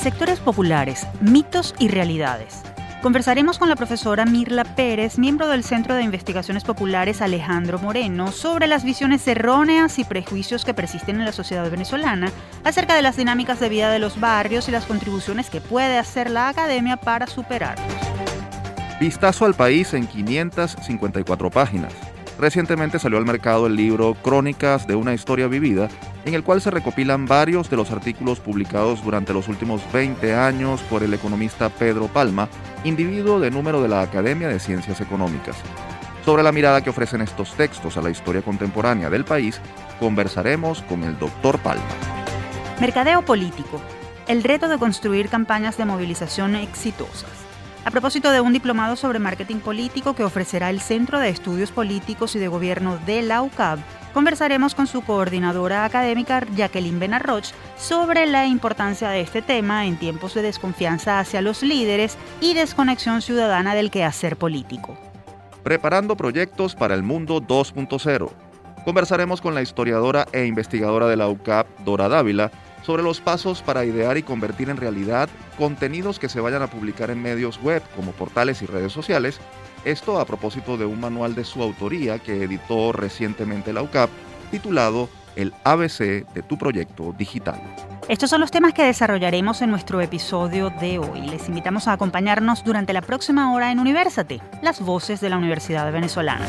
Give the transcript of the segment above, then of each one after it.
Sectores populares, mitos y realidades. Conversaremos con la profesora Mirla Pérez, miembro del Centro de Investigaciones Populares Alejandro Moreno, sobre las visiones erróneas y prejuicios que persisten en la sociedad venezolana acerca de las dinámicas de vida de los barrios y las contribuciones que puede hacer la academia para superarlos. Vistazo al país en 554 páginas. Recientemente salió al mercado el libro Crónicas de una historia vivida, en el cual se recopilan varios de los artículos publicados durante los últimos 20 años por el economista Pedro Palma, individuo de número de la Academia de Ciencias Económicas. Sobre la mirada que ofrecen estos textos a la historia contemporánea del país, conversaremos con el doctor Palma. Mercadeo político. El reto de construir campañas de movilización exitosas. A propósito de un diplomado sobre marketing político que ofrecerá el Centro de Estudios Políticos y de Gobierno de la UCAB, conversaremos con su coordinadora académica Jacqueline Benarroch sobre la importancia de este tema en tiempos de desconfianza hacia los líderes y desconexión ciudadana del quehacer político. Preparando proyectos para el mundo 2.0. Conversaremos con la historiadora e investigadora de la UCAB, Dora Dávila, sobre los pasos para idear y convertir en realidad contenidos que se vayan a publicar en medios web como portales y redes sociales, esto a propósito de un manual de su autoría que editó recientemente la UCAP titulado El ABC de tu proyecto digital. Estos son los temas que desarrollaremos en nuestro episodio de hoy. Les invitamos a acompañarnos durante la próxima hora en Universate, las voces de la Universidad Venezolana.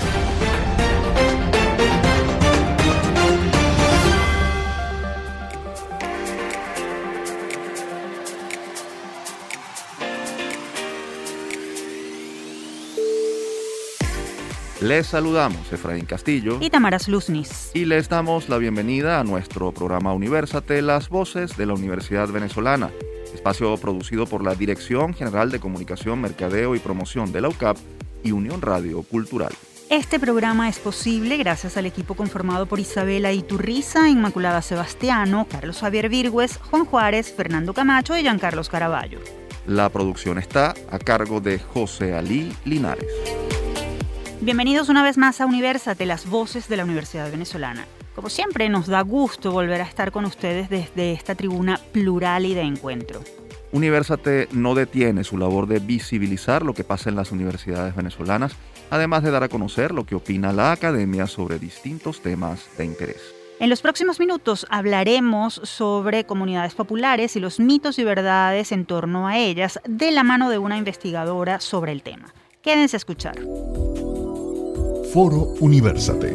Les saludamos Efraín Castillo y Tamaras Luznis. Y les damos la bienvenida a nuestro programa Universate, las voces de la Universidad Venezolana, espacio producido por la Dirección General de Comunicación, Mercadeo y Promoción de la UCAP y Unión Radio Cultural. Este programa es posible gracias al equipo conformado por Isabela Iturriza, Inmaculada Sebastiano, Carlos Javier Virgües, Juan Juárez, Fernando Camacho y Giancarlos Caraballo. La producción está a cargo de José Alí Linares. Bienvenidos una vez más a Universate, las voces de la Universidad Venezolana. Como siempre, nos da gusto volver a estar con ustedes desde esta tribuna plural y de encuentro. Universate no detiene su labor de visibilizar lo que pasa en las universidades venezolanas, además de dar a conocer lo que opina la academia sobre distintos temas de interés. En los próximos minutos hablaremos sobre comunidades populares y los mitos y verdades en torno a ellas de la mano de una investigadora sobre el tema. Quédense a escuchar. Foro Universate.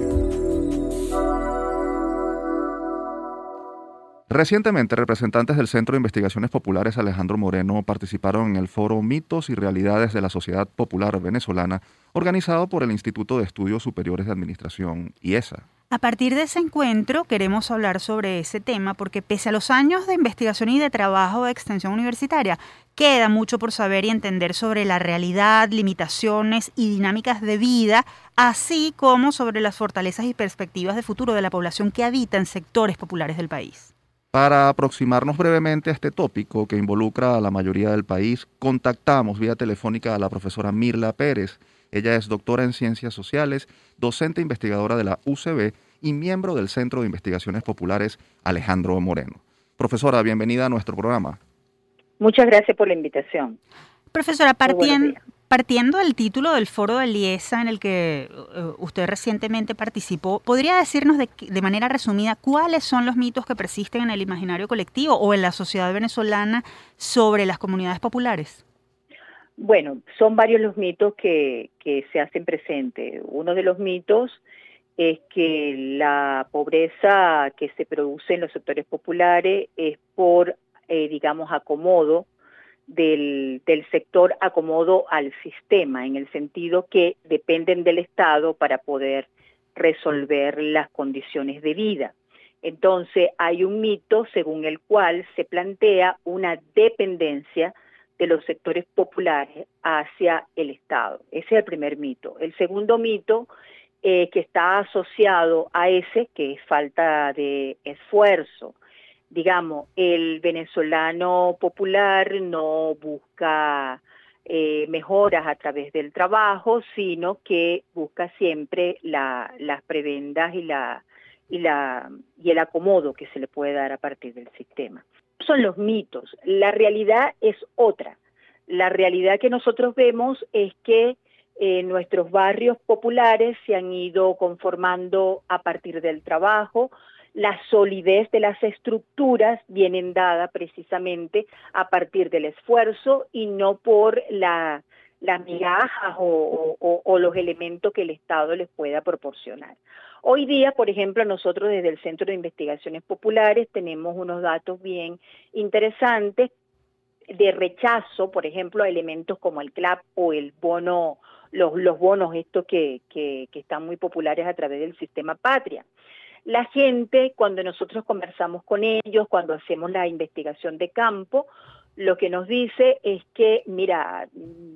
Recientemente, representantes del Centro de Investigaciones Populares Alejandro Moreno participaron en el foro Mitos y Realidades de la Sociedad Popular Venezolana, organizado por el Instituto de Estudios Superiores de Administración, IESA. A partir de ese encuentro queremos hablar sobre ese tema porque pese a los años de investigación y de trabajo de extensión universitaria, queda mucho por saber y entender sobre la realidad, limitaciones y dinámicas de vida, así como sobre las fortalezas y perspectivas de futuro de la población que habita en sectores populares del país. Para aproximarnos brevemente a este tópico que involucra a la mayoría del país, contactamos vía telefónica a la profesora Mirla Pérez, ella es doctora en Ciencias Sociales, docente investigadora de la UCB y miembro del Centro de Investigaciones Populares Alejandro Moreno. Profesora, bienvenida a nuestro programa. Muchas gracias por la invitación. Profesora, partiendo, partiendo del título del foro de Liesa en el que uh, usted recientemente participó, ¿podría decirnos de, de, manera resumida cuáles son los mitos que persisten en el imaginario colectivo o en la sociedad venezolana sobre las comunidades populares? Bueno, son varios los mitos que, que se hacen presente. Uno de los mitos es que la pobreza que se produce en los sectores populares es por, eh, digamos, acomodo del, sector, acomodo al sistema, en el sentido que dependen del Estado para poder resolver las condiciones de vida. Entonces, hay un mito según el cual se plantea una dependencia de los sectores populares hacia el Estado. Ese es el primer mito. El segundo mito eh, que está asociado a ese, que es falta de esfuerzo. Digamos, el venezolano popular no busca eh, mejoras a través del trabajo, sino que busca siempre la, las prebendas y, la, y, la, y el acomodo que se le puede dar a partir del sistema son los mitos. La realidad es otra. La realidad que nosotros vemos es que eh, nuestros barrios populares se han ido conformando a partir del trabajo, la solidez de las estructuras vienen dada precisamente a partir del esfuerzo y no por la, las migajas o, los elementos que el Estado les pueda proporcionar. Hoy día, por ejemplo, nosotros desde el Centro de Investigaciones Populares tenemos unos datos bien interesantes de rechazo, por ejemplo, a elementos como el CLAP o el bono, los, los bonos estos que, que, que están muy populares a través del sistema Patria. La gente, cuando nosotros conversamos con ellos, cuando hacemos la investigación de campo, lo que nos dice es que, mira,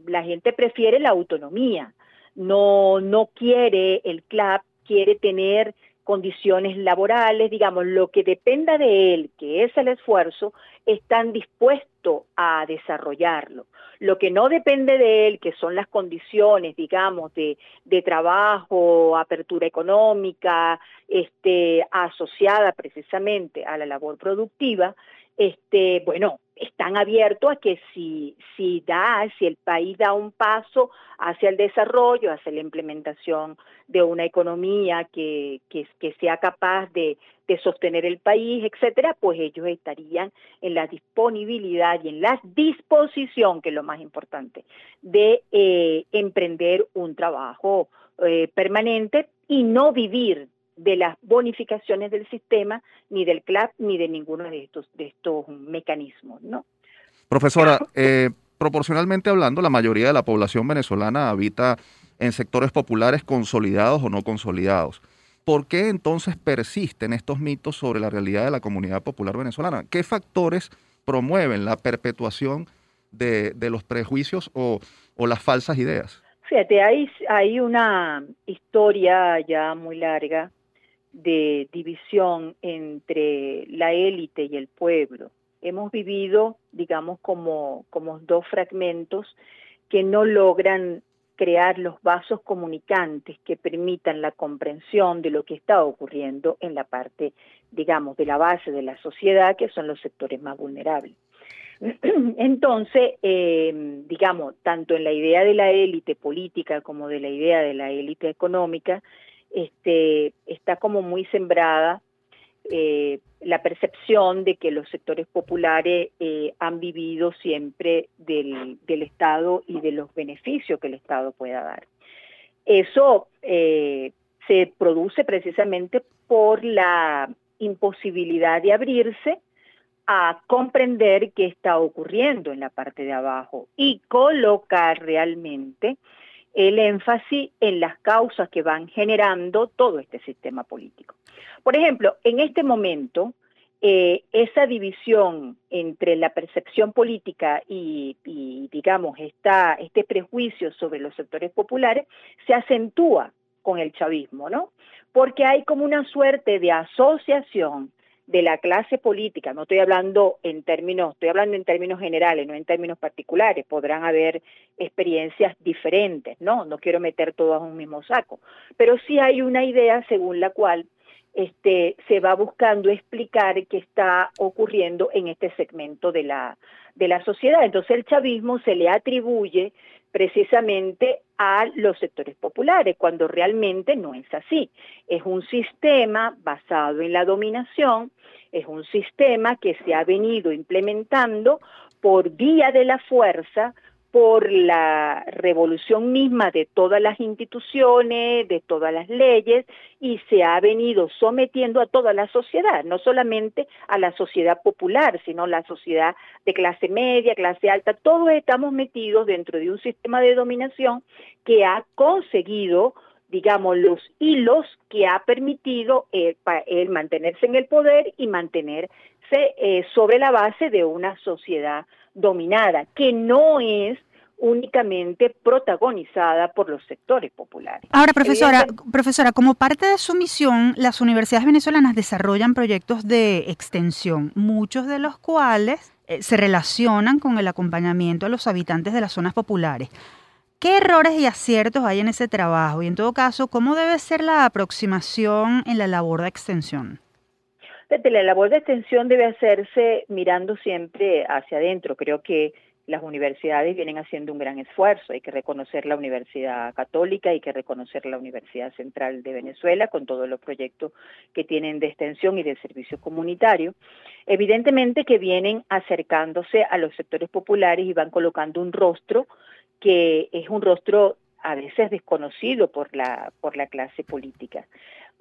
la gente prefiere la autonomía, no, no quiere el CLAP, quiere tener condiciones laborales, digamos, lo que dependa de él, que es el esfuerzo, están dispuestos a desarrollarlo. Lo que no depende de él, que son las condiciones, digamos, de, de trabajo, apertura económica, este, asociada precisamente a la labor productiva, este, bueno, están abiertos a que si, si da, si el país da un paso hacia el desarrollo, hacia la implementación de una economía que, que, sea capaz de, de, sostener el país, etcétera, pues ellos estarían en la disponibilidad y en la disposición, que es lo más importante, de eh, emprender un trabajo eh, permanente y no vivir de las bonificaciones del sistema, ni del CLAP, ni de ninguno de estos, de estos mecanismos, ¿no? Profesora, eh, proporcionalmente hablando, la mayoría de la población venezolana habita en sectores populares consolidados o no consolidados. ¿Por qué entonces persisten estos mitos sobre la realidad de la comunidad popular venezolana? ¿Qué factores promueven la perpetuación de, los prejuicios o, o, las falsas ideas? Fíjate, hay, hay una historia ya muy larga de división entre la élite y el pueblo. Hemos vivido, digamos, como, como dos fragmentos que no logran crear los vasos comunicantes que permitan la comprensión de lo que está ocurriendo en la parte, digamos, de la base de la sociedad, que son los sectores más vulnerables. Entonces, eh, digamos, tanto en la idea de la élite política como de la idea de la élite económica, este, está como muy sembrada eh, la percepción de que los sectores populares eh, han vivido siempre del, Estado y de los beneficios que el Estado pueda dar. Eso eh, se produce precisamente por la imposibilidad de abrirse a comprender qué está ocurriendo en la parte de abajo y colocar realmente el énfasis en las causas que van generando todo este sistema político. Por ejemplo, en este momento, eh, esa división entre la percepción política y, digamos, esta, este prejuicio sobre los sectores populares se acentúa con el chavismo, ¿no? Porque hay como una suerte de asociación de la clase política, no estoy hablando en términos, estoy hablando en términos generales, no en términos particulares, podrán haber experiencias diferentes, ¿no? No quiero meter todas en un mismo saco, pero sí hay una idea según la cual este, se va buscando explicar qué está ocurriendo en este segmento de la, de la sociedad. Entonces el chavismo se le atribuye precisamente a los sectores populares, cuando realmente no es así. Es un sistema basado en la dominación, es un sistema que se ha venido implementando por vía de la fuerza, por la revolución misma de todas las instituciones, de todas las leyes, y se ha venido sometiendo a toda la sociedad, no solamente a la sociedad popular, sino la sociedad de clase media, clase alta, todos estamos metidos dentro de un sistema de dominación que ha conseguido digamos, los hilos que ha permitido el, mantenerse en el poder y mantenerse eh, sobre la base de una sociedad dominada, que no es únicamente protagonizada por los sectores populares. Ahora, profesora, profesora, como parte de su misión, las universidades venezolanas desarrollan proyectos de extensión, muchos de los cuales eh, se relacionan con el acompañamiento a los habitantes de las zonas populares. ¿Qué errores y aciertos hay en ese trabajo? Y en todo caso, ¿cómo debe ser la aproximación en la labor de extensión? La labor de extensión debe hacerse mirando siempre hacia adentro. Creo que las universidades vienen haciendo un gran esfuerzo. Hay que reconocer la Universidad Católica, hay que reconocer la Universidad Central de Venezuela con todos los proyectos que tienen de extensión y de servicio comunitario. Evidentemente que vienen acercándose a los sectores populares y van colocando un rostro que es un rostro a veces desconocido por la, por la clase política.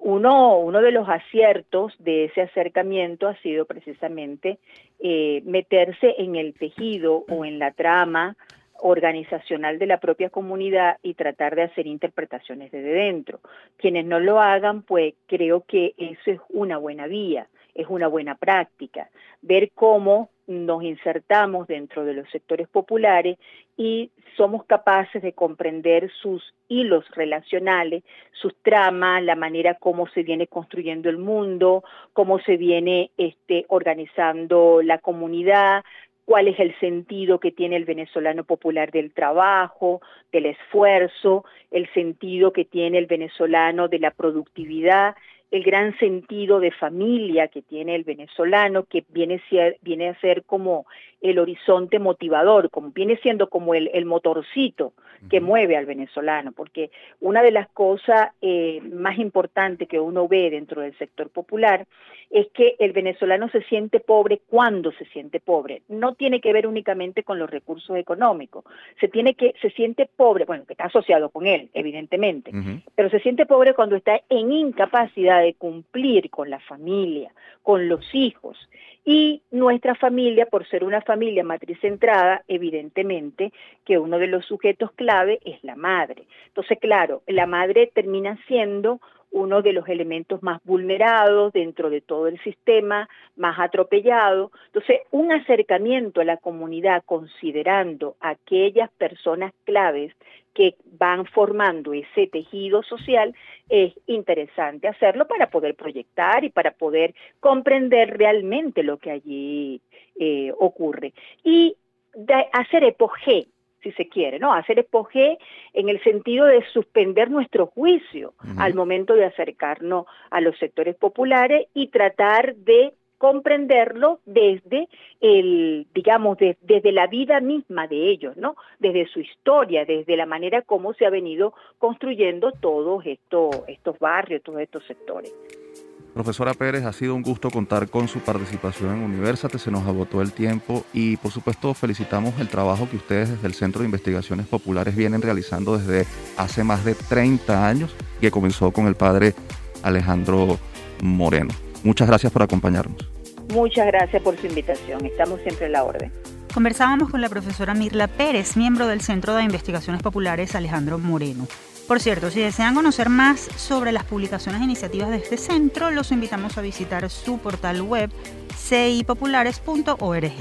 Uno, de los aciertos de ese acercamiento ha sido precisamente eh, meterse en el tejido o en la trama organizacional de la propia comunidad y tratar de hacer interpretaciones desde dentro. Quienes no lo hagan, pues creo que eso es una buena vía, es una buena práctica, ver cómo nos insertamos dentro de los sectores populares y somos capaces de comprender sus hilos relacionales, sus tramas, la manera como se viene construyendo el mundo, cómo se viene este, organizando la comunidad, cuál es el sentido que tiene el venezolano popular del trabajo, del esfuerzo, el sentido que tiene el venezolano de la productividad el gran sentido de familia que tiene el venezolano, que viene, viene a ser como el horizonte motivador, como viene siendo como el, motorcito que mueve al venezolano, porque una de las cosas eh, más importantes que uno ve dentro del sector popular es que el venezolano se siente pobre cuando se siente pobre. No tiene que ver únicamente con los recursos económicos, se tiene que se siente pobre, bueno, que está asociado con él, evidentemente, pero se siente pobre cuando está en incapacidad de cumplir con la familia, con los hijos. Y nuestra familia, por ser una familia matriz centrada, evidentemente que uno de los sujetos clave es la madre. Entonces, claro, la madre termina siendo uno de los elementos más vulnerados dentro de todo el sistema, más atropellado. Entonces, un acercamiento a la comunidad considerando aquellas personas claves que van formando ese tejido social, es interesante hacerlo para poder proyectar y para poder comprender realmente lo que allí eh, ocurre. Y hacer epogé, si se quiere, ¿no? Hacer epogé en el sentido de suspender nuestro juicio al momento de acercarnos a los sectores populares y tratar de comprenderlo desde el, digamos, desde la vida misma de ellos, ¿no? Desde su historia, desde la manera como se ha venido construyendo todos estos, estos barrios, todos estos sectores. Profesora Pérez, ha sido un gusto contar con su participación en Universate, se nos agotó el tiempo y por supuesto felicitamos el trabajo que ustedes desde el Centro de Investigaciones Populares vienen realizando desde hace más de 30 años, que comenzó con el padre Alejandro Moreno. Muchas gracias por acompañarnos. Muchas gracias por su invitación. Estamos siempre a la orden. Conversábamos con la profesora Mirla Pérez, miembro del Centro de Investigaciones Populares Alejandro Moreno. Por cierto, si desean conocer más sobre las publicaciones e iniciativas de este centro, los invitamos a visitar su portal web cipopulares.org.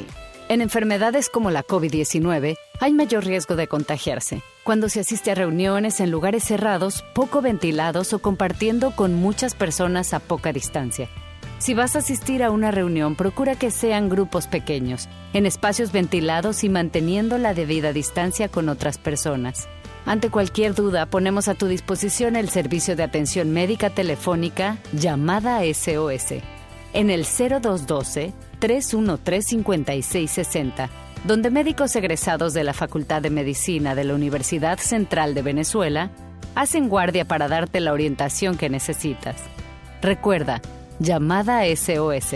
En enfermedades como la COVID-19 hay mayor riesgo de contagiarse cuando se asiste a reuniones en lugares cerrados, poco ventilados o compartiendo con muchas personas a poca distancia. Si vas a asistir a una reunión, procura que sean grupos pequeños, en espacios ventilados y manteniendo la debida distancia con otras personas. Ante cualquier duda, ponemos a tu disposición el servicio de atención médica telefónica llamada SOS en el 0212-313-5660, donde médicos egresados de la Facultad de Medicina de la Universidad Central de Venezuela hacen guardia para darte la orientación que necesitas. Recuerda, Llamada SOS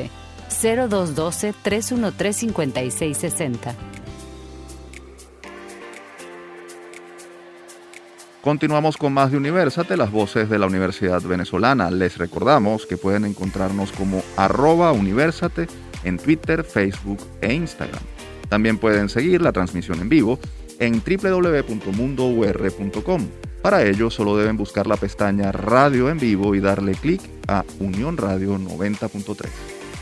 0212-313-5660. Continuamos con más de Universate, las voces de la Universidad Venezolana. Les recordamos que pueden encontrarnos como arroba Universate en Twitter, Facebook e Instagram. También pueden seguir la transmisión en vivo en www.mundour.com. Para ello solo deben buscar la pestaña Radio en vivo y darle clic a Unión Radio 90.3.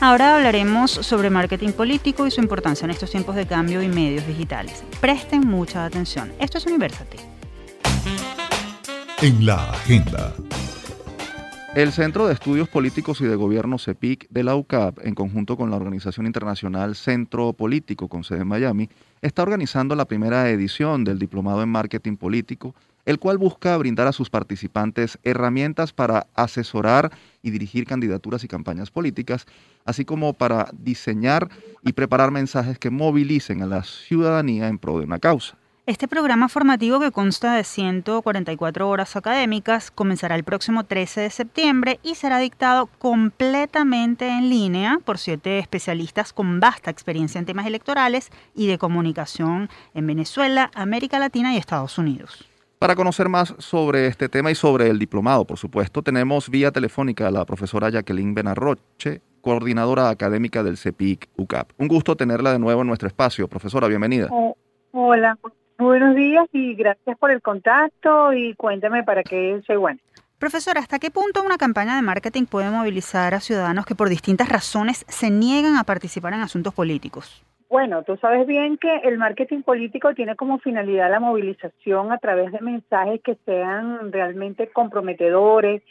Ahora hablaremos sobre marketing político y su importancia en estos tiempos de cambio y medios digitales. Presten mucha atención. Esto es Universate. En la agenda. El Centro de Estudios Políticos y de Gobierno CEPIC de la UCAP, en conjunto con la organización internacional Centro Político con sede en Miami, está organizando la primera edición del Diplomado en Marketing Político el cual busca brindar a sus participantes herramientas para asesorar y dirigir candidaturas y campañas políticas, así como para diseñar y preparar mensajes que movilicen a la ciudadanía en pro de una causa. Este programa formativo que consta de 144 horas académicas comenzará el próximo 13 de septiembre y será dictado completamente en línea por siete especialistas con vasta experiencia en temas electorales y de comunicación en Venezuela, América Latina y Estados Unidos. Para conocer más sobre este tema y sobre el diplomado, por supuesto, tenemos vía telefónica a la profesora Jacqueline Benarroche, coordinadora académica del CEPIC UCAP. Un gusto tenerla de nuevo en nuestro espacio. Profesora, bienvenida. Oh, hola, buenos días y gracias por el contacto y cuéntame para qué soy buena. Profesora, ¿hasta qué punto una campaña de marketing puede movilizar a ciudadanos que por distintas razones se niegan a participar en asuntos políticos? Bueno, tú sabes bien que el marketing político tiene como finalidad la movilización a través de mensajes que sean realmente comprometedores,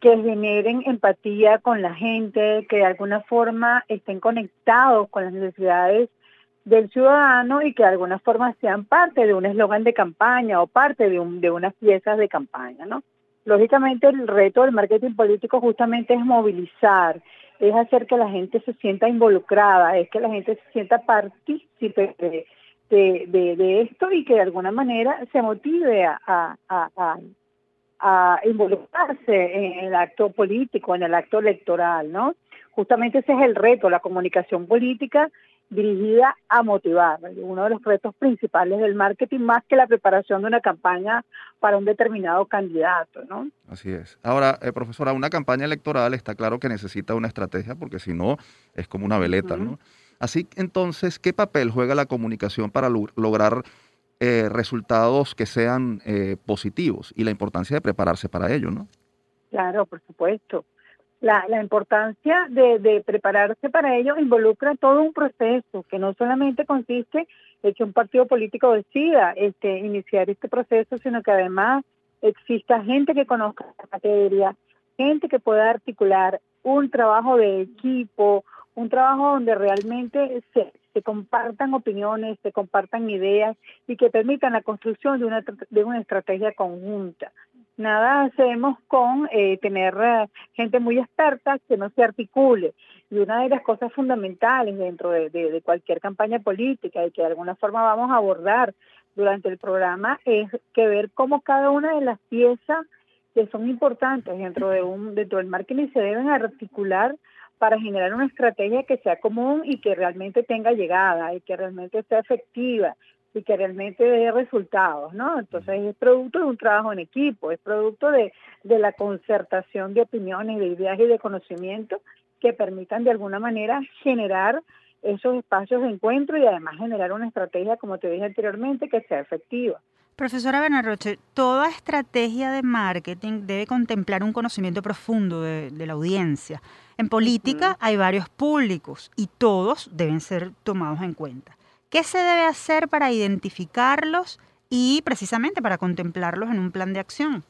que generen empatía con la gente, que de alguna forma estén conectados con las necesidades del ciudadano y que de alguna forma sean parte de un eslogan de campaña o parte de, un, de unas piezas de campaña, ¿no? Lógicamente el reto del marketing político justamente es movilizar, es hacer que la gente se sienta involucrada, es que la gente se sienta partícipe de, de, esto y que de alguna manera se motive a, a, a, a involucrarse en el acto político, en el acto electoral, ¿no? Justamente ese es el reto, la comunicación política dirigida a motivar, uno de los retos principales del marketing más que la preparación de una campaña para un determinado candidato, ¿no? Así es. Ahora, eh, profesora, una campaña electoral está claro que necesita una estrategia porque si no es como una veleta, ¿no? Así entonces, ¿qué papel juega la comunicación para lograr eh, resultados que sean eh, positivos y la importancia de prepararse para ello, ¿no? Claro, por supuesto la, importancia de, de, prepararse para ello involucra todo un proceso que no solamente consiste en que un partido político decida este, iniciar este proceso, sino que además exista gente que conozca la materia, gente que pueda articular un trabajo de equipo, un trabajo donde realmente se, se compartan opiniones, se compartan ideas y que permitan la construcción de una, de una estrategia conjunta nada hacemos con eh, tener eh, gente muy experta que no se articule. Y una de las cosas fundamentales dentro de, de, cualquier campaña política y que de alguna forma vamos a abordar durante el programa es que ver cómo cada una de las piezas que son importantes dentro de un dentro del marketing se deben articular para generar una estrategia que sea común y que realmente tenga llegada y que realmente sea efectiva y que realmente dé resultados, ¿no? Entonces es producto de un trabajo en equipo, es producto de, de la concertación de opiniones, de ideas y de conocimiento que permitan de alguna manera generar esos espacios de encuentro y además generar una estrategia, como te dije anteriormente, que sea efectiva. Profesora Benarroche, toda estrategia de marketing debe contemplar un conocimiento profundo de, de la audiencia. En política hay varios públicos y todos deben ser tomados en cuenta. ¿Qué se debe hacer para identificarlos y precisamente para contemplarlos en un plan de acción?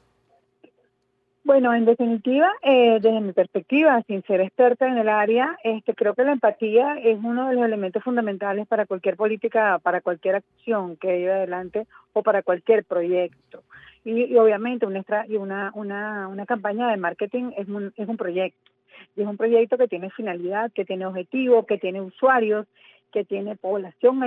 Bueno, en definitiva, eh, desde mi perspectiva, sin ser experta en el área, este, creo que la empatía es uno de los elementos fundamentales para cualquier política, para cualquier acción que lleve adelante o para cualquier proyecto. Y, obviamente una, una, una, una campaña de marketing es un, es un proyecto. Y es un proyecto que tiene finalidad, que tiene objetivo, que tiene usuarios que tiene población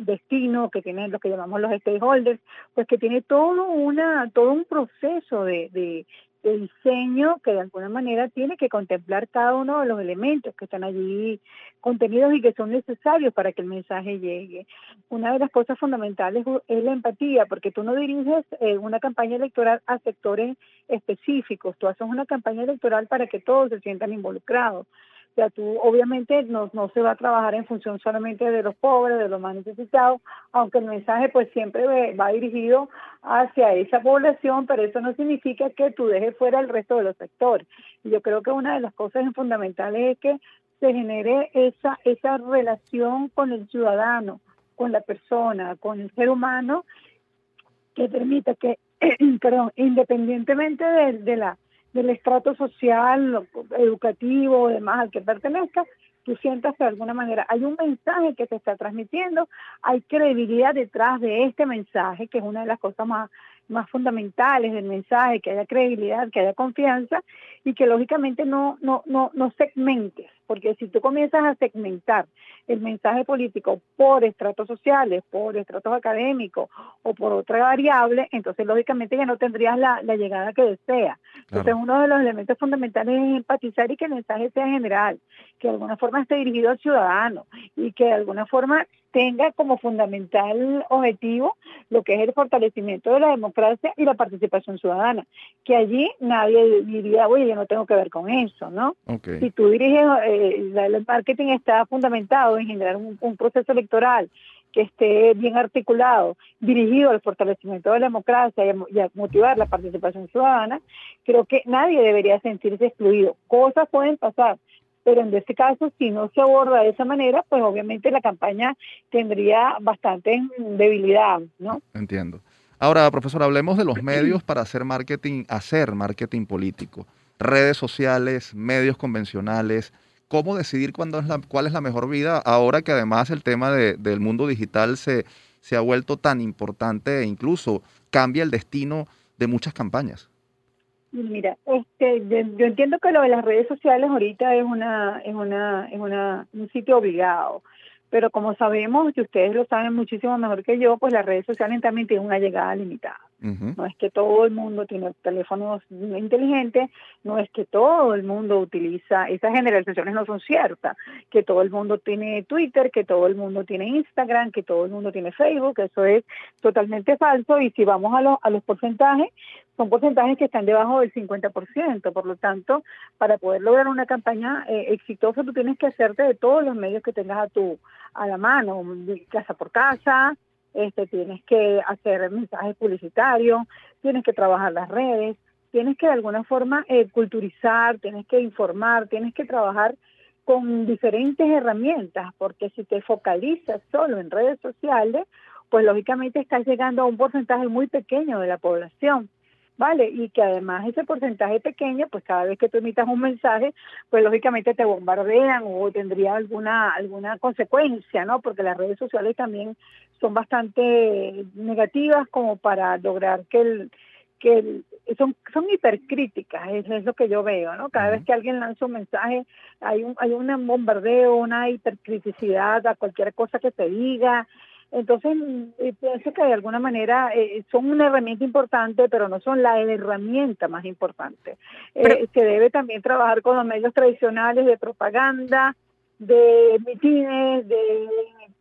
destino, que tiene lo que llamamos los stakeholders, pues que tiene todo una todo un proceso de, diseño que de alguna manera tiene que contemplar cada uno de los elementos que están allí contenidos y que son necesarios para que el mensaje llegue. Una de las cosas fundamentales es la empatía, porque tú no diriges eh, una campaña electoral a sectores específicos, tú haces una campaña electoral para que todos se sientan involucrados. O sea, tú obviamente no, no se va a trabajar en función solamente de los pobres, de los más necesitados, aunque el mensaje pues siempre va dirigido hacia esa población, pero eso no significa que tú dejes fuera el resto de los sectores. Y yo creo que una de las cosas fundamentales es que se genere esa, esa relación con el ciudadano, con la persona, con el ser humano, que permita que, perdón, independientemente de, de la del estrato social, educativo, demás al que pertenezca, tú sientas que de alguna manera hay un mensaje que se está transmitiendo, hay credibilidad detrás de este mensaje, que es una de las cosas más más fundamentales del mensaje, que haya credibilidad, que haya confianza y que lógicamente no, no, no, no segmentes, porque si tú comienzas a segmentar el mensaje político por estratos sociales, por estratos académicos o por otra variable, entonces lógicamente ya no tendrías la, llegada que desea. Entonces uno de los elementos fundamentales es empatizar y que el mensaje sea general, que de alguna forma esté dirigido al ciudadano y que de alguna forma tenga como fundamental objetivo lo que es el fortalecimiento de la democracia y la participación ciudadana, que allí nadie diría, oye, yo no tengo que ver con eso, ¿no? Si tú diriges, eh, el marketing está fundamentado en generar un, proceso electoral que esté bien articulado, dirigido al fortalecimiento de la democracia y a, motivar la participación ciudadana, creo que nadie debería sentirse excluido. Cosas pueden pasar, pero en este caso, si no se aborda de esa manera, pues obviamente la campaña tendría bastante debilidad, ¿no? Entiendo. Ahora, profesor, hablemos de los medios para hacer marketing, hacer marketing político. Redes sociales, medios convencionales, cómo decidir cuándo es la, cuál es la mejor vida, ahora que además el tema del mundo digital se, se ha vuelto tan importante e incluso cambia el destino de muchas campañas. Mira, este, yo, entiendo que lo de las redes sociales ahorita es una, es una, es una, un sitio obligado, pero como sabemos, y ustedes lo saben muchísimo mejor que yo, pues las redes sociales también tienen una llegada limitada. No es que todo el mundo tiene teléfonos inteligentes, no es que todo el mundo utiliza, esas generalizaciones no son ciertas, que todo el mundo tiene Twitter, que todo el mundo tiene Instagram, que todo el mundo tiene Facebook, eso es totalmente falso y si vamos a, los a los porcentajes, son porcentajes que están debajo del 50%, por lo tanto, para poder lograr una campaña eh, exitosa tú tienes que hacerte de todos los medios que tengas a tu a la mano, casa por casa, este, tienes que hacer mensajes publicitarios, tienes que trabajar las redes, tienes que de alguna forma eh, culturizar, tienes que informar, tienes que trabajar con diferentes herramientas, porque si te focalizas solo en redes sociales, pues lógicamente estás llegando a un porcentaje muy pequeño de la población. ¿Vale? Y que además ese porcentaje pequeño, pues cada vez que tú emitas un mensaje, pues lógicamente te bombardean o tendría alguna alguna consecuencia, ¿no? Porque las redes sociales también son bastante negativas como para lograr que el que son son hipercríticas, es, es lo que yo veo, ¿no? Cada vez que alguien lanza un mensaje hay un hay un bombardeo, una hipercriticidad a cualquier cosa que te diga, entonces, eh, pienso que de alguna manera eh, son una herramienta importante, pero no son la herramienta más importante. Eh, se debe también trabajar con los medios tradicionales de propaganda, de mitines, de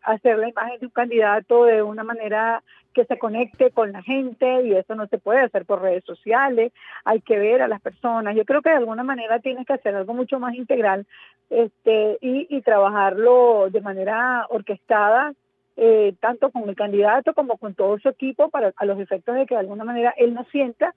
hacer la imagen de un candidato de una manera que se conecte con la gente y eso no se puede hacer por redes sociales, hay que ver a las personas. Yo creo que de alguna manera tienes que hacer algo mucho más integral este, y, y trabajarlo de manera orquestada eh, tanto con el candidato como con todo su equipo, para a los efectos de que de alguna manera él no sienta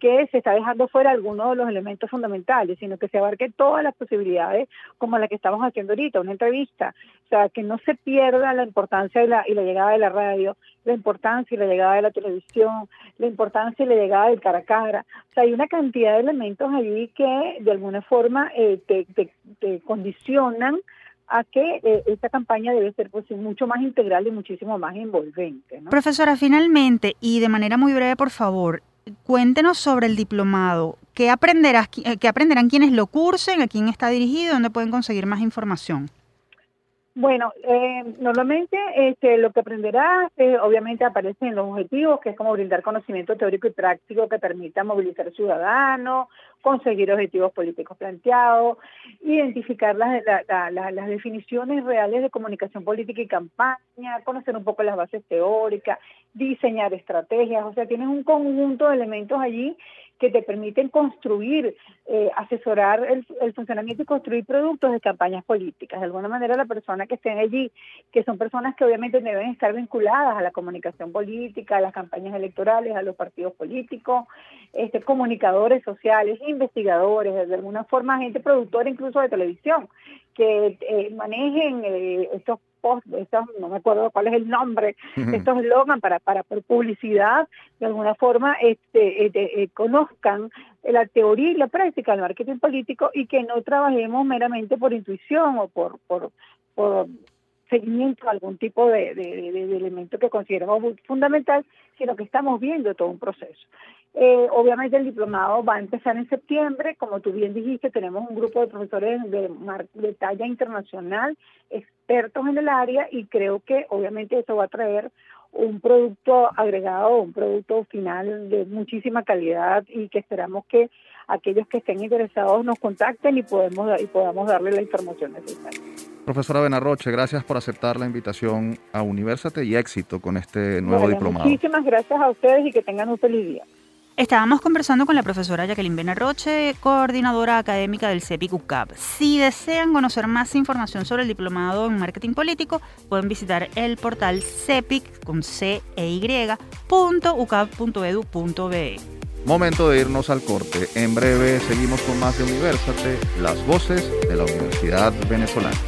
que se está dejando fuera alguno de los elementos fundamentales, sino que se abarque todas las posibilidades, como la que estamos haciendo ahorita, una entrevista. O sea, que no se pierda la importancia la, y la llegada de la radio, la importancia y la llegada de la televisión, la importancia y la llegada del cara a cara. O sea, hay una cantidad de elementos allí que de alguna forma eh, te condicionan a que eh, esta campaña debe ser pues, mucho más integral y muchísimo más envolvente. Profesora, finalmente, y de manera muy breve, por favor, cuéntenos sobre el diplomado. ¿Qué, aprenderás, ¿Qué aprenderán quienes lo cursen? ¿A quién está dirigido? ¿Dónde pueden conseguir más información? Bueno, eh, normalmente este, lo que aprenderá, eh, obviamente aparece en los objetivos, que es como brindar conocimiento teórico y práctico que permita movilizar ciudadanos, conseguir objetivos políticos planteados, identificar las definiciones reales de comunicación política y campaña, conocer un poco las bases teóricas, diseñar estrategias, o sea, tienes un conjunto de elementos allí que te permiten construir, eh, asesorar el, funcionamiento y construir productos de campañas políticas. De alguna manera la persona que estén allí, que son personas que obviamente deben estar vinculadas a la comunicación política, a las campañas electorales, a los partidos políticos, este, comunicadores sociales, investigadores, de alguna forma gente productora incluso de televisión, que eh, manejen eh, estos estos, no me acuerdo cuál es el nombre, estos eslogan para, para publicidad, de alguna forma este, eh, eh, conozcan la teoría y la práctica del marketing político y que no trabajemos meramente por intuición o por, por, por seguimiento a algún tipo de, elemento que consideramos fundamental, sino que estamos viendo todo un proceso. Eh, obviamente el diplomado va a empezar en septiembre, como tú bien dijiste, tenemos un grupo de profesores de, de talla internacional, expertos en el área, y creo que obviamente eso va a traer un producto agregado, un producto final de muchísima calidad y que esperamos que aquellos que estén interesados nos contacten y podemos y podamos darle la información necesaria. Profesora Benarroche, gracias por aceptar la invitación a Universate y éxito con este nuevo diplomado. Muchísimas gracias a ustedes y que tengan un feliz día. Estábamos conversando con la profesora Jacqueline Benarroche, coordinadora académica del CEPIC UCAP. Si desean conocer más información sobre el diplomado en marketing político, pueden visitar el portal cepic con c e Momento de irnos al corte. En breve seguimos con más de Universate, las voces de la Universidad Venezolana.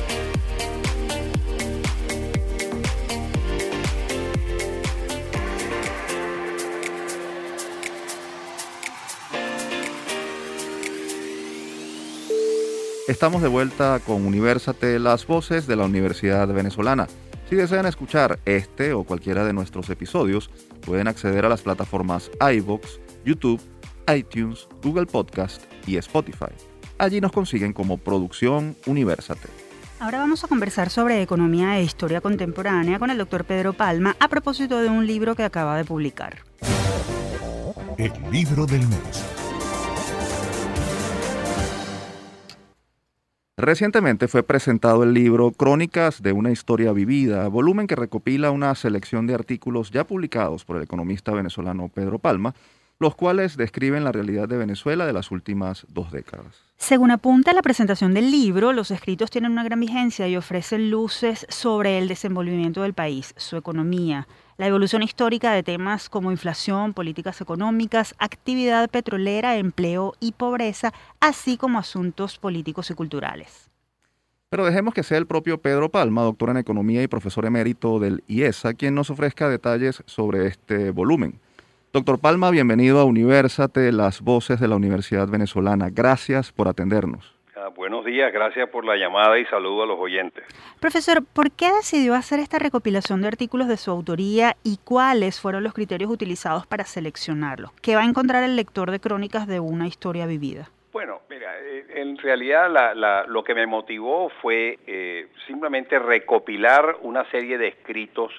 Estamos de vuelta con Universate, las voces de la Universidad Venezolana. Si desean escuchar este o cualquiera de nuestros episodios, pueden acceder a las plataformas iVoox, YouTube, iTunes, Google Podcast y Spotify. Allí nos consiguen como Producción Universate. Ahora vamos a conversar sobre economía e historia contemporánea con el doctor Pedro Palma a propósito de un libro que acaba de publicar. El libro del mes. Recientemente fue presentado el libro Crónicas de una historia vivida, volumen que recopila una selección de artículos ya publicados por el economista venezolano Pedro Palma, los cuales describen la realidad de Venezuela de las últimas dos décadas. Según apunta la presentación del libro, los escritos tienen una gran vigencia y ofrecen luces sobre el desenvolvimiento del país, su economía, la evolución histórica de temas como inflación, políticas económicas, actividad petrolera, empleo y pobreza, así como asuntos políticos y culturales. Pero dejemos que sea el propio Pedro Palma, doctor en economía y profesor emérito del IESA, quien nos ofrezca detalles sobre este volumen. Doctor Palma, bienvenido a Universate, las voces de la Universidad Venezolana. Gracias por atendernos. Ah, buenos días, gracias por la llamada y saludo a los oyentes. Profesor, ¿por qué decidió hacer esta recopilación de artículos de su autoría y cuáles fueron los criterios utilizados para seleccionarlos? ¿Qué va a encontrar el lector de crónicas de una historia vivida? Bueno, mira, eh, en realidad lo que me motivó fue eh, simplemente recopilar una serie de escritos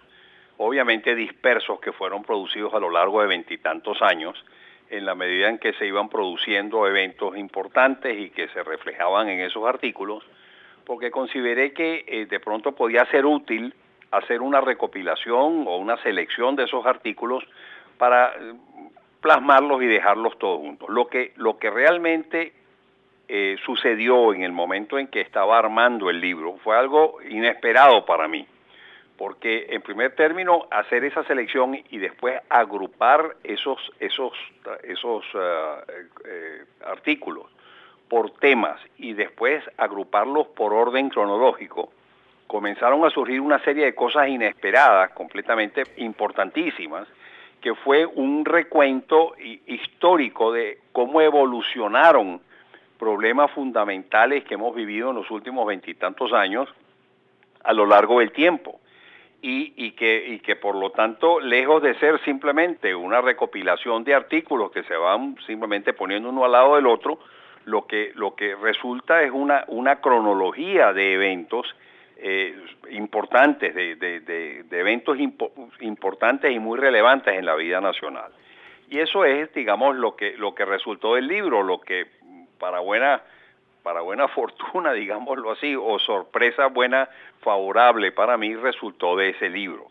obviamente dispersos que fueron producidos a lo largo de veintitantos años, en la medida en que se iban produciendo eventos importantes y que se reflejaban en esos artículos, porque consideré que eh, de pronto podía ser útil hacer una recopilación o una selección de esos artículos para eh, plasmarlos y dejarlos todos juntos. Lo que, lo que realmente eh, sucedió en el momento en que estaba armando el libro fue algo inesperado para mí porque en primer término hacer esa selección y después agrupar esos esos esos eh, eh, artículos por temas y después agruparlos por orden cronológico comenzaron a surgir una serie de cosas inesperadas completamente importantísimas que fue un recuento histórico de cómo evolucionaron problemas fundamentales que hemos vivido en los últimos veintitantos años a lo largo del tiempo y, que, y que por lo tanto, lejos de ser simplemente una recopilación de artículos que se van simplemente poniendo uno al lado del otro, lo que, lo que resulta es una, una cronología de eventos eh, importantes, de, de, de, eventos importantes y muy relevantes en la vida nacional. Y eso es, digamos, lo que, lo que resultó del libro, lo que para buena para buena fortuna, digámoslo así, o sorpresa buena, favorable para mí, resultó de ese libro.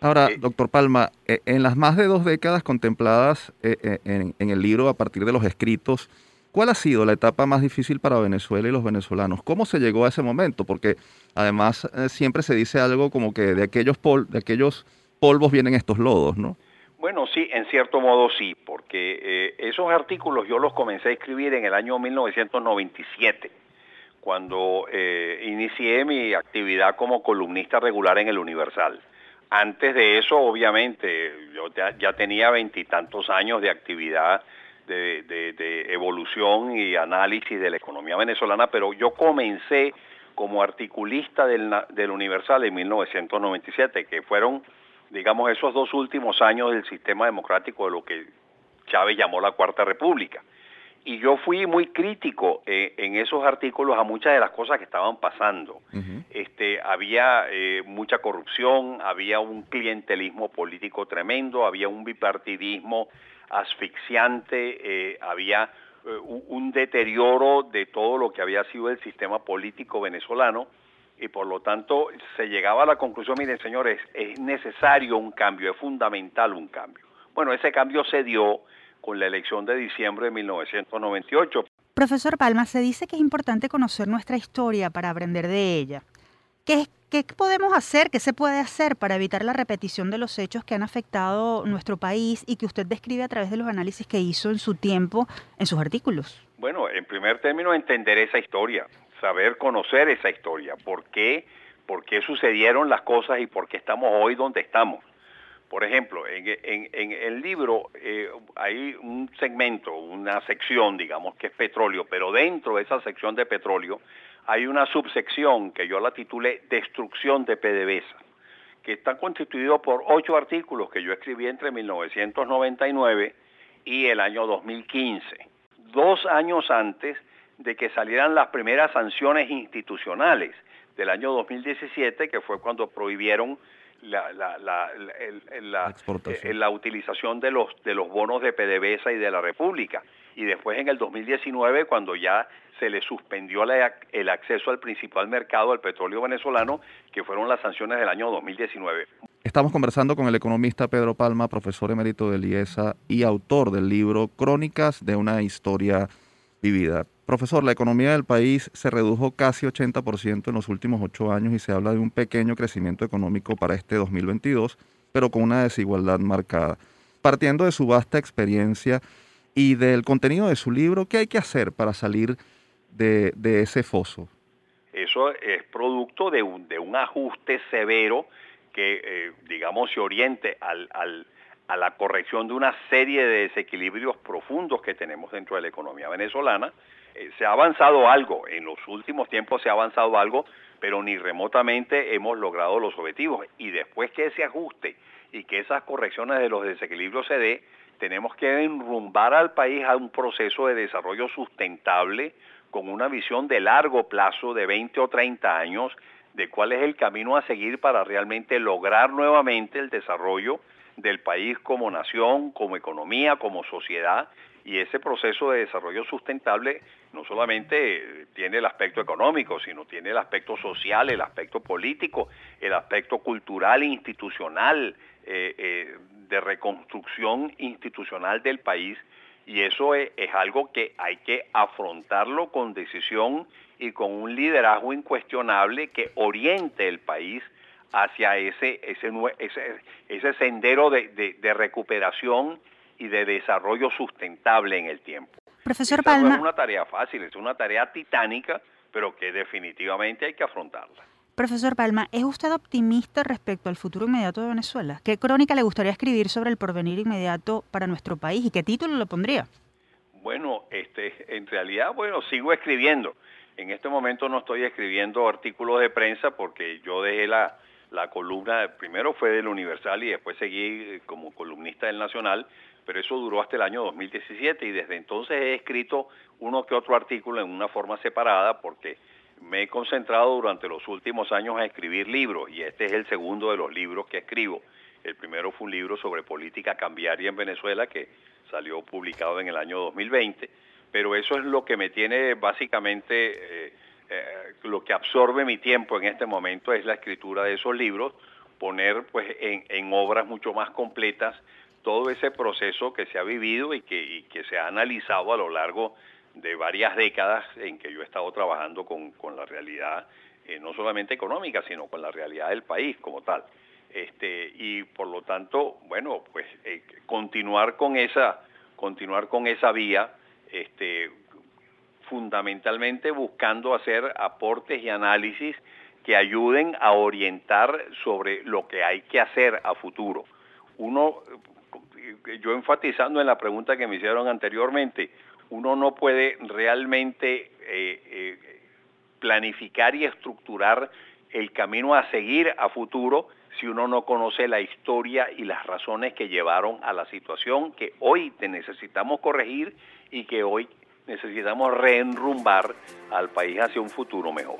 Ahora, eh, doctor Palma, eh, en las más de dos décadas contempladas eh, en, el libro a partir de los escritos, ¿cuál ha sido la etapa más difícil para Venezuela y los venezolanos? ¿Cómo se llegó a ese momento? Porque además siempre se dice algo como que de aquellos, pol de aquellos polvos vienen estos lodos, ¿no? Bueno, sí, en cierto modo sí, porque eh, esos artículos yo los comencé a escribir en el año 1997, cuando eh, inicié mi actividad como columnista regular en el Universal. Antes de eso, obviamente, yo ya, tenía veintitantos años de actividad de, de, evolución y análisis de la economía venezolana, pero yo comencé como articulista del, del Universal en 1997, que fueron, digamos, esos dos últimos años del sistema democrático de lo que Chávez llamó la Cuarta República. Y yo fui muy crítico eh, en esos artículos a muchas de las cosas que estaban pasando. este, había eh, mucha corrupción, había un clientelismo político tremendo, había un bipartidismo asfixiante, eh, había un deterioro de todo lo que había sido el sistema político venezolano y por lo tanto se llegaba a la conclusión, miren señores, es necesario un cambio, es fundamental un cambio. Bueno, ese cambio se dio con la elección de diciembre de 1998. Profesor Palma, se dice que es importante conocer nuestra historia para aprender de ella. ¿Qué, ¿Qué podemos hacer, qué se puede hacer para evitar la repetición de los hechos que han afectado nuestro país y que usted describe a través de los análisis que hizo en su tiempo en sus artículos? Bueno, en primer término, entender esa historia, saber conocer esa historia, por qué, por qué sucedieron las cosas y por qué estamos hoy donde estamos. Por ejemplo, en, el libro eh, hay un segmento, una sección, digamos, que es petróleo, pero dentro de esa sección de petróleo hay una subsección que yo la titulé Destrucción de PDVSA, que está constituido por ocho artículos que yo escribí entre 1999 y el año 2015, dos años antes de que salieran las primeras sanciones institucionales del año 2017, que fue cuando prohibieron la, la, la, la, eh, la, utilización de los, de los bonos de PDVSA y de la República. Y después en el 2019, cuando ya se le suspendió el acceso al principal mercado del petróleo venezolano, que fueron las sanciones del año 2019. Estamos conversando con el economista Pedro Palma, profesor emérito de IESA y autor del libro Crónicas de una historia vivida. Profesor, la economía del país se redujo casi 80% en los últimos ocho años y se habla de un pequeño crecimiento económico para este 2022, pero con una desigualdad marcada. Partiendo de su vasta experiencia y del contenido de su libro, ¿qué hay que hacer para salir de, ese foso? Eso es producto de un, ajuste severo que, eh, digamos, se oriente al, a la corrección de una serie de desequilibrios profundos que tenemos dentro de la economía venezolana eh, se ha avanzado algo, en los últimos tiempos se ha avanzado algo, pero ni remotamente hemos logrado los objetivos. Y después que ese ajuste y que esas correcciones de los desequilibrios se dé, tenemos que enrumbar al país a un proceso de desarrollo sustentable con una visión de largo plazo de 20 o 30 años de cuál es el camino a seguir para realmente lograr nuevamente el desarrollo del país como nación, como economía, como sociedad y ese proceso de desarrollo sustentable no solamente tiene el aspecto económico, sino tiene el aspecto social, el aspecto político, el aspecto cultural e institucional, eh, eh, de reconstrucción institucional del país, y eso es, algo que hay que afrontarlo con decisión y con un liderazgo incuestionable que oriente el país hacia ese, ese, ese, sendero de, de recuperación y de desarrollo sustentable en el tiempo. Profesor Palma. No es una tarea fácil, es una tarea titánica, pero que definitivamente hay que afrontarla. Profesor Palma, ¿es usted optimista respecto al futuro inmediato de Venezuela? ¿Qué crónica le gustaría escribir sobre el porvenir inmediato para nuestro país y qué título le pondría? Bueno, este, en realidad, bueno, sigo escribiendo. En este momento no estoy escribiendo artículos de prensa porque yo dejé la, la columna, primero fue del Universal y después seguí como columnista del Nacional pero eso duró hasta el año 2017 y desde entonces he escrito uno que otro artículo en una forma separada porque me he concentrado durante los últimos años a escribir libros y este es el segundo de los libros que escribo. El primero fue un libro sobre política cambiaria en Venezuela que salió publicado en el año 2020, pero eso es lo que me tiene básicamente, eh, eh, lo que absorbe mi tiempo en este momento es la escritura de esos libros, poner pues en, en obras mucho más completas todo ese proceso que se ha vivido y que, que se ha analizado a lo largo de varias décadas en que yo he estado trabajando con, con la realidad, eh, no solamente económica, sino con la realidad del país como tal. Este, y por lo tanto, bueno, pues eh, continuar con esa, continuar con esa vía, este, fundamentalmente buscando hacer aportes y análisis que ayuden a orientar sobre lo que hay que hacer a futuro. Uno yo enfatizando en la pregunta que me hicieron anteriormente, uno no puede realmente eh, eh, planificar y estructurar el camino a seguir a futuro si uno no conoce la historia y las razones que llevaron a la situación que hoy te necesitamos corregir y que hoy necesitamos reenrumbar al país hacia un futuro mejor.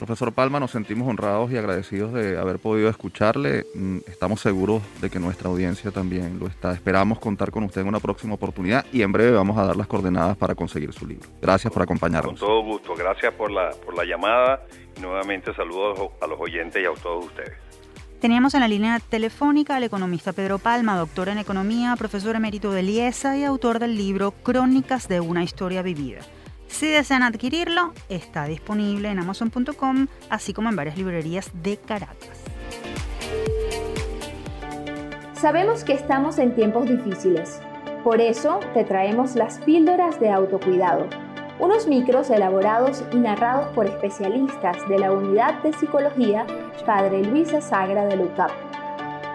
Profesor Palma, nos sentimos honrados y agradecidos de haber podido escucharle. Mm, estamos seguros de que nuestra audiencia también lo está. Esperamos contar con usted en una próxima oportunidad y en breve vamos a dar las coordenadas para conseguir su libro. Gracias por acompañarnos. Con todo gusto. Gracias por la, por la llamada y nuevamente saludos a los oyentes y a todos ustedes. Teníamos en la línea telefónica al economista Pedro Palma, doctor en economía, profesor emérito de IESA y autor del libro Crónicas de una historia vivida. Si desean adquirirlo, está disponible en amazon.com, así como en varias librerías de Caracas. Sabemos que estamos en tiempos difíciles. Por eso te traemos las píldoras de autocuidado, unos micros elaborados y narrados por especialistas de la Unidad de Psicología Padre Luisa Sagra de LUCAP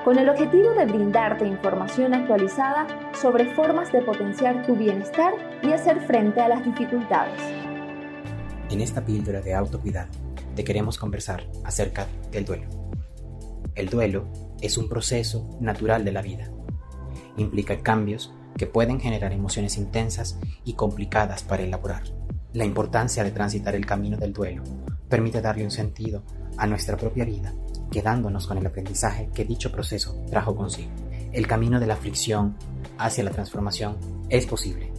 con el objetivo de brindarte información actualizada sobre formas de potenciar tu bienestar y hacer frente a las dificultades. En esta píldora de autocuidado te queremos conversar acerca del duelo. El duelo es un proceso natural de la vida. Implica cambios que pueden generar emociones intensas y complicadas para elaborar. La importancia de transitar el camino del duelo permite darle un sentido a nuestra propia vida quedándonos con el aprendizaje que dicho proceso trajo consigo. El camino de la aflicción hacia la transformación es posible.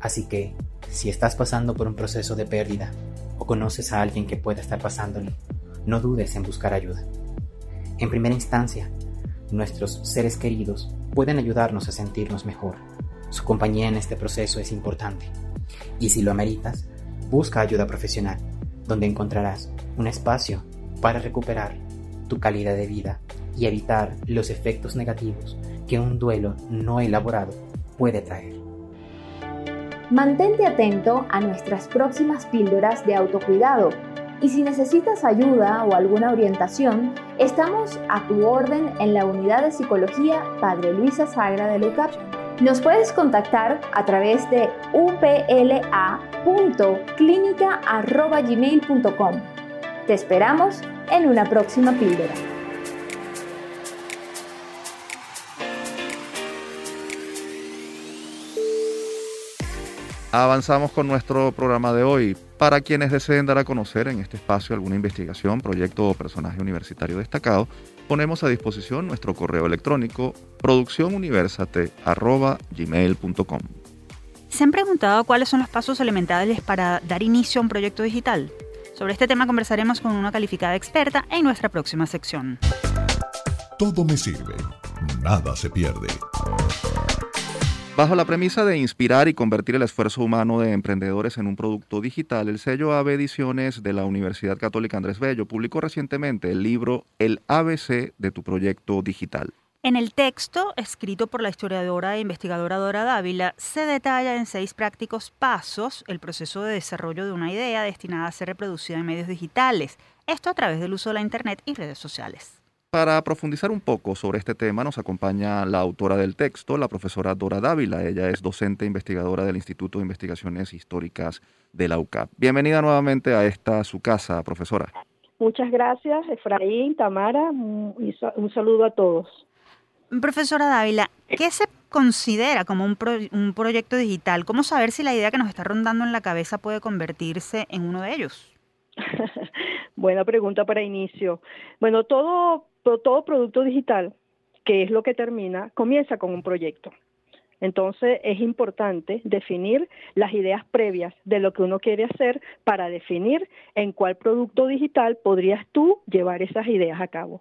Así que, si estás pasando por un proceso de pérdida o conoces a alguien que pueda estar pasándolo, no dudes en buscar ayuda. En primera instancia, nuestros seres queridos pueden ayudarnos a sentirnos mejor. Su compañía en este proceso es importante. Y si lo ameritas, busca ayuda profesional, donde encontrarás un espacio para recuperar tu calidad de vida y evitar los efectos negativos que un duelo no elaborado puede traer. Mantente atento a nuestras próximas píldoras de autocuidado y si necesitas ayuda o alguna orientación, estamos a tu orden en la unidad de psicología Padre Luisa Sagra de Lucap. Nos puedes contactar a través de upla.clinica.gmail.com. Te esperamos en una próxima píldora. Avanzamos con nuestro programa de hoy. Para quienes deseen dar a conocer en este espacio alguna investigación, proyecto o personaje universitario destacado, ponemos a disposición nuestro correo electrónico producciónuniversate.gmail.com. ¿Se han preguntado cuáles son los pasos elementales para dar inicio a un proyecto digital? Sobre este tema conversaremos con una calificada experta en nuestra próxima sección. Todo me sirve, nada se pierde. Bajo la premisa de inspirar y convertir el esfuerzo humano de emprendedores en un producto digital, el sello AB Ediciones de la Universidad Católica Andrés Bello publicó recientemente el libro El ABC de tu proyecto digital. En el texto, escrito por la historiadora e investigadora Dora Dávila, se detalla en seis prácticos pasos el proceso de desarrollo de una idea destinada a ser reproducida en medios digitales, esto a través del uso de la Internet y redes sociales. Para profundizar un poco sobre este tema nos acompaña la autora del texto, la profesora Dora Dávila. Ella es docente investigadora del Instituto de Investigaciones Históricas de la UCAP. Bienvenida nuevamente a esta su casa, profesora. Muchas gracias, Efraín, Tamara, un saludo a todos. Profesora Dávila, ¿qué se considera como un, un proyecto digital? ¿Cómo saber si la idea que nos está rondando en la cabeza puede convertirse en uno de ellos? Buena pregunta para inicio. Bueno, todo, todo producto digital, que es lo que termina, comienza con un proyecto. Entonces es importante definir las ideas previas de lo que uno quiere hacer para definir en cuál producto digital podrías tú llevar esas ideas a cabo.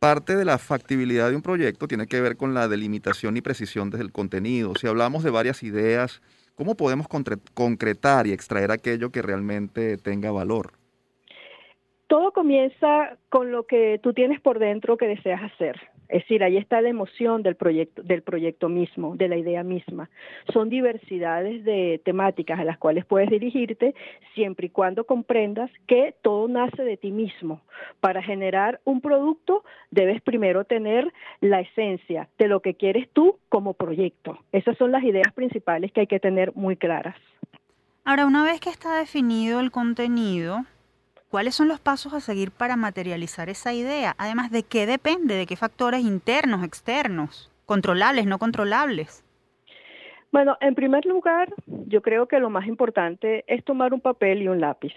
Parte de la factibilidad de un proyecto tiene que ver con la delimitación y precisión del contenido. Si hablamos de varias ideas, ¿cómo podemos concretar y extraer aquello que realmente tenga valor? Todo comienza con lo que tú tienes por dentro que deseas hacer. Es decir, ahí está la emoción del proyecto, del proyecto mismo, de la idea misma. Son diversidades de temáticas a las cuales puedes dirigirte siempre y cuando comprendas que todo nace de ti mismo. Para generar un producto debes primero tener la esencia de lo que quieres tú como proyecto. Esas son las ideas principales que hay que tener muy claras. Ahora, una vez que está definido el contenido, ¿cuáles son los pasos a seguir para materializar esa idea? Además, ¿de qué depende? ¿De qué factores internos, externos, controlables, no controlables? Bueno, en primer lugar, yo creo que lo más importante es tomar un papel y un lápiz.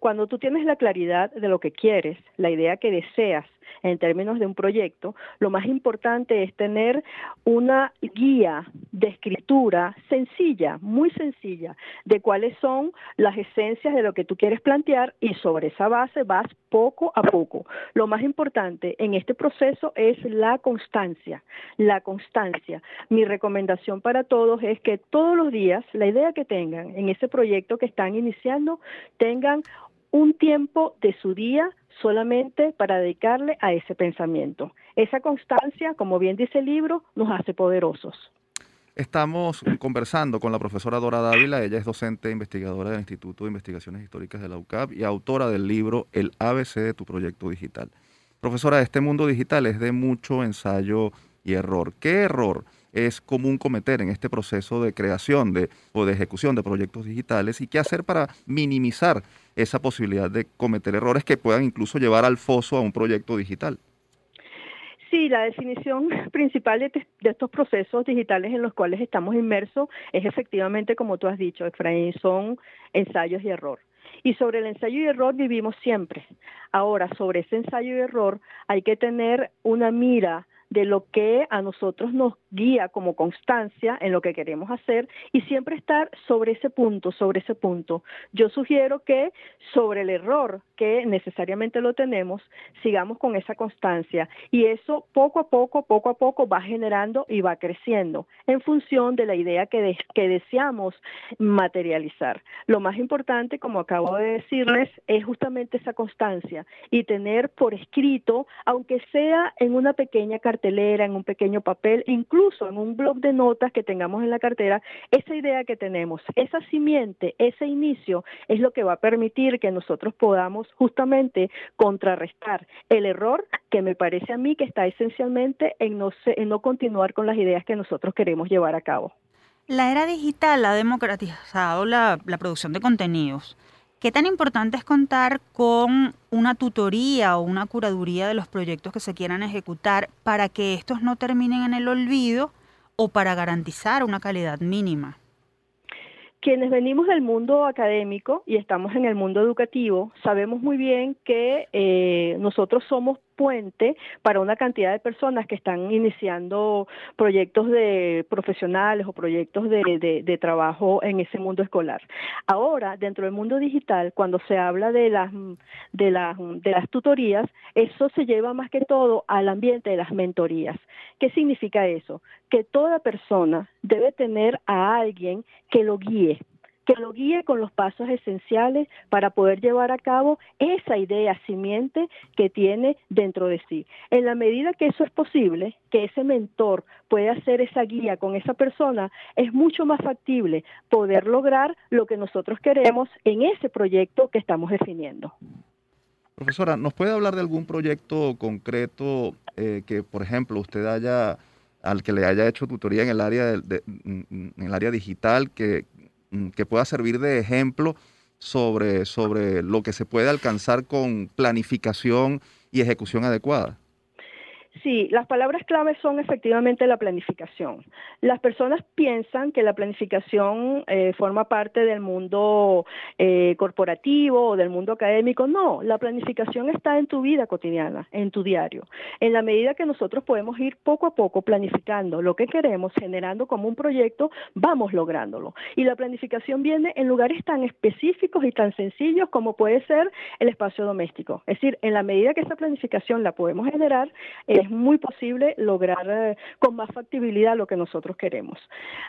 Cuando tú tienes la claridad de lo que quieres, la idea que deseas en términos de un proyecto, lo más importante es tener una guía de escritura sencilla, muy sencilla, de cuáles son las esencias de lo que tú quieres plantear y sobre esa base vas poco a poco. Lo más importante en este proceso es la constancia, la constancia. Mi recomendación para todos es que todos los días la idea que tengan en ese proyecto que están iniciando tengan un tiempo de su día solamente para dedicarle a ese pensamiento. Esa constancia, como bien dice el libro, nos hace poderosos. Estamos conversando con la profesora Dora Dávila, ella es docente e investigadora del Instituto de Investigaciones Históricas de la UCAP y autora del libro El ABC de tu proyecto digital. Profesora, este mundo digital es de mucho ensayo y error. ¿Qué error es común cometer en este proceso de creación o de ejecución de proyectos digitales y qué hacer para minimizar esa posibilidad de cometer errores que puedan incluso llevar al foso a un proyecto digital. Sí, la definición principal de, estos procesos digitales en los cuales estamos inmersos es efectivamente, como tú has dicho, Efraín, son ensayos y error. Y sobre el ensayo y error vivimos siempre. Ahora, sobre ese ensayo y error hay que tener una mira de lo que a nosotros nos guía como constancia en lo que queremos hacer y siempre estar sobre ese punto, sobre ese punto. Yo sugiero que sobre el error que necesariamente lo tenemos, sigamos con esa constancia y eso poco a poco, poco a poco va generando y va creciendo en función de la idea que, que deseamos materializar. Lo más importante, como acabo de decirles, es justamente esa constancia y tener por escrito, aunque sea en una pequeña cartelera, en un pequeño papel, incluso en un blog de notas que tengamos en la cartera, esa idea que tenemos, esa simiente, ese inicio es lo que va a permitir que nosotros podamos justamente contrarrestar el error que me parece a mí que está esencialmente en no, en no continuar con las ideas que nosotros queremos llevar a cabo. La era digital ha democratizado la, la producción de contenidos. ¿Qué tan importante es contar con una tutoría o una curaduría de los proyectos que se quieran ejecutar para que estos no terminen en el olvido o para garantizar una calidad mínima? Quienes venimos del mundo académico y estamos en el mundo educativo, sabemos muy bien que eh, nosotros somos puente para una cantidad de personas que están iniciando proyectos de profesionales o proyectos de, de, trabajo en ese mundo escolar. Ahora, dentro del mundo digital, cuando se habla de las, de, las, de las tutorías, eso se lleva más que todo al ambiente de las mentorías. ¿Qué significa eso? Que toda persona debe tener a alguien que lo guíe, que lo guíe con los pasos esenciales para poder llevar a cabo esa idea simiente que tiene dentro de sí. En la medida que eso es posible, que ese mentor puede hacer esa guía con esa persona, es mucho más factible poder lograr lo que nosotros queremos en ese proyecto que estamos definiendo. Profesora, ¿nos puede hablar de algún proyecto concreto eh, que, por ejemplo, usted haya al que le haya hecho tutoría en el área de, en el área digital que, que pueda servir de ejemplo sobre, sobre lo que se puede alcanzar con planificación y ejecución adecuada. Sí, las palabras claves son efectivamente la planificación. Las personas piensan que la planificación eh, forma parte del mundo eh, corporativo o del mundo académico. No, la planificación está en tu vida cotidiana, en tu diario. En la medida que nosotros podemos ir poco a poco planificando lo que queremos, generando como un proyecto, vamos lográndolo. Y la planificación viene en lugares tan específicos y tan sencillos como puede ser el espacio doméstico. Es decir, en la medida que esa planificación la podemos generar, es muy posible lograr eh, con más factibilidad lo que nosotros queremos.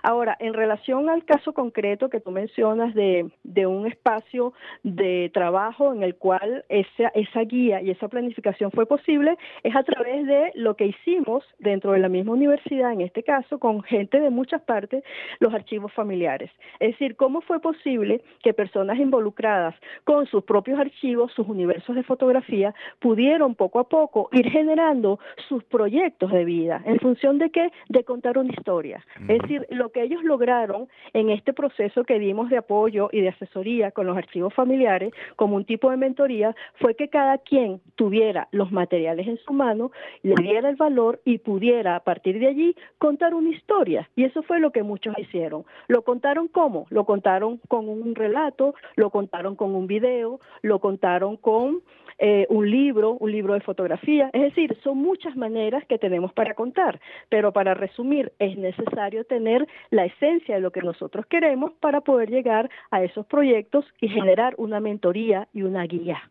Ahora, en relación al caso concreto que tú mencionas de, de un espacio de trabajo en el cual esa, esa guía y esa planificación fue posible, es a través de lo que hicimos dentro de la misma universidad, en este caso, con gente de muchas partes, los archivos familiares. Es decir, cómo fue posible que personas involucradas con sus propios archivos, sus universos de fotografía, pudieron poco a poco ir generando sus proyectos de vida. ¿En función de qué? De contar una historia. Es decir, lo que ellos lograron en este proceso que dimos de apoyo y de asesoría con los archivos familiares, como un tipo de mentoría, fue que cada quien tuviera los materiales en su mano, le diera el valor y pudiera a partir de allí contar una historia. Y eso fue lo que muchos hicieron. ¿Lo contaron cómo? Lo contaron con un relato, lo contaron con un video, lo contaron con eh, un libro, un libro de fotografía. Es decir, son muchas maneras que tenemos para contar, pero para resumir, es necesario tener la esencia de lo que nosotros queremos para poder llegar a esos proyectos y generar una mentoría y una guía.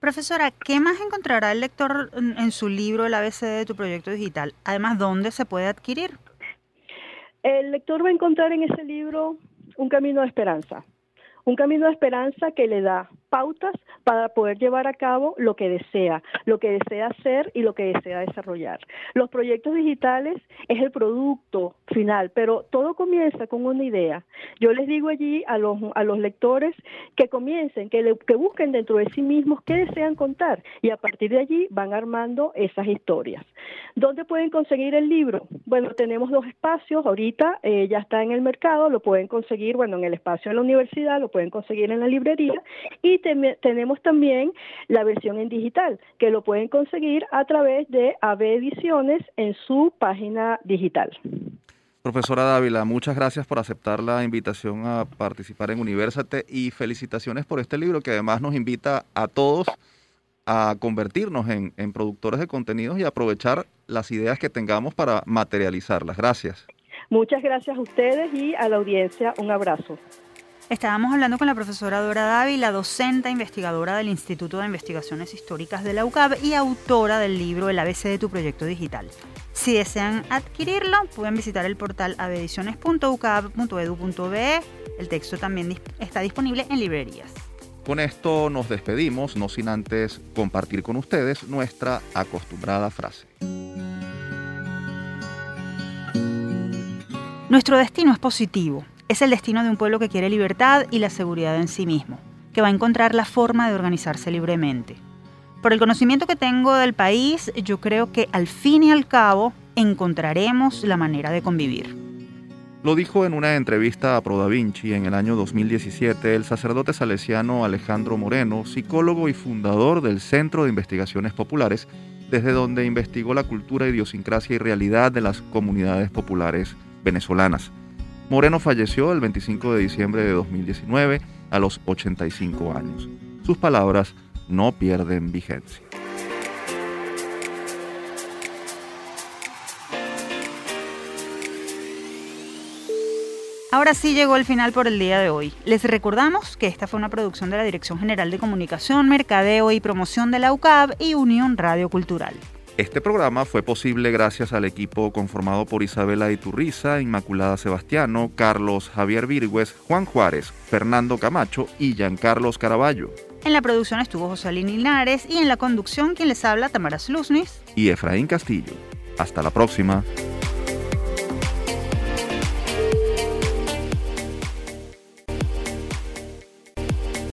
Profesora, ¿qué más encontrará el lector en su libro El ABC de tu proyecto digital? Además, ¿dónde se puede adquirir? El lector va a encontrar en ese libro un camino de esperanza, un camino de esperanza que le da pautas para poder llevar a cabo lo que desea, lo que desea hacer y lo que desea desarrollar. Los proyectos digitales es el producto final, pero todo comienza con una idea. Yo les digo allí a los, a los lectores que comiencen, que, que busquen dentro de sí mismos qué desean contar y a partir de allí van armando esas historias. ¿Dónde pueden conseguir el libro? Bueno, tenemos dos espacios, ahorita eh, ya está en el mercado, lo pueden conseguir, bueno, en el espacio de la universidad, lo pueden conseguir en la librería y tenemos también la versión en digital, que lo pueden conseguir a través de AB Ediciones en su página digital. Profesora Dávila, muchas gracias por aceptar la invitación a participar en Universate y felicitaciones por este libro que además nos invita a todos a convertirnos en, en productores de contenidos y aprovechar las ideas que tengamos para materializarlas. Gracias. Muchas gracias a ustedes y a la audiencia. Un abrazo. Estábamos hablando con la profesora Dora Dávila, docente e investigadora del Instituto de Investigaciones Históricas de la UCAB y autora del libro El ABC de tu proyecto digital. Si desean adquirirlo, pueden visitar el portal abediciones.ucab.edu.be. El texto también está disponible en librerías. Con esto nos despedimos, no sin antes compartir con ustedes nuestra acostumbrada frase. Nuestro destino es positivo es el destino de un pueblo que quiere libertad y la seguridad en sí mismo, que va a encontrar la forma de organizarse libremente. Por el conocimiento que tengo del país, yo creo que al fin y al cabo encontraremos la manera de convivir. Lo dijo en una entrevista a Pro Da Vinci en el año 2017 el sacerdote salesiano Alejandro Moreno, psicólogo y fundador del Centro de Investigaciones Populares, desde donde investigó la cultura, idiosincrasia y realidad de las comunidades populares venezolanas. Moreno falleció el 25 de diciembre de 2019 a los 85 años. Sus palabras no pierden vigencia. Ahora sí llegó el final por el día de hoy. Les recordamos que esta fue una producción de la Dirección General de Comunicación, Mercadeo y Promoción de la UCAB y Unión Radio Cultural. Este programa fue posible gracias al equipo conformado por Isabela Iturriza, Inmaculada Sebastiano, Carlos Javier Virgües, Juan Juárez, Fernando Camacho y Giancarlos Caraballo. En la producción estuvo José Linares y en la conducción quien les habla Tamara Sluznis y Efraín Castillo. Hasta la próxima.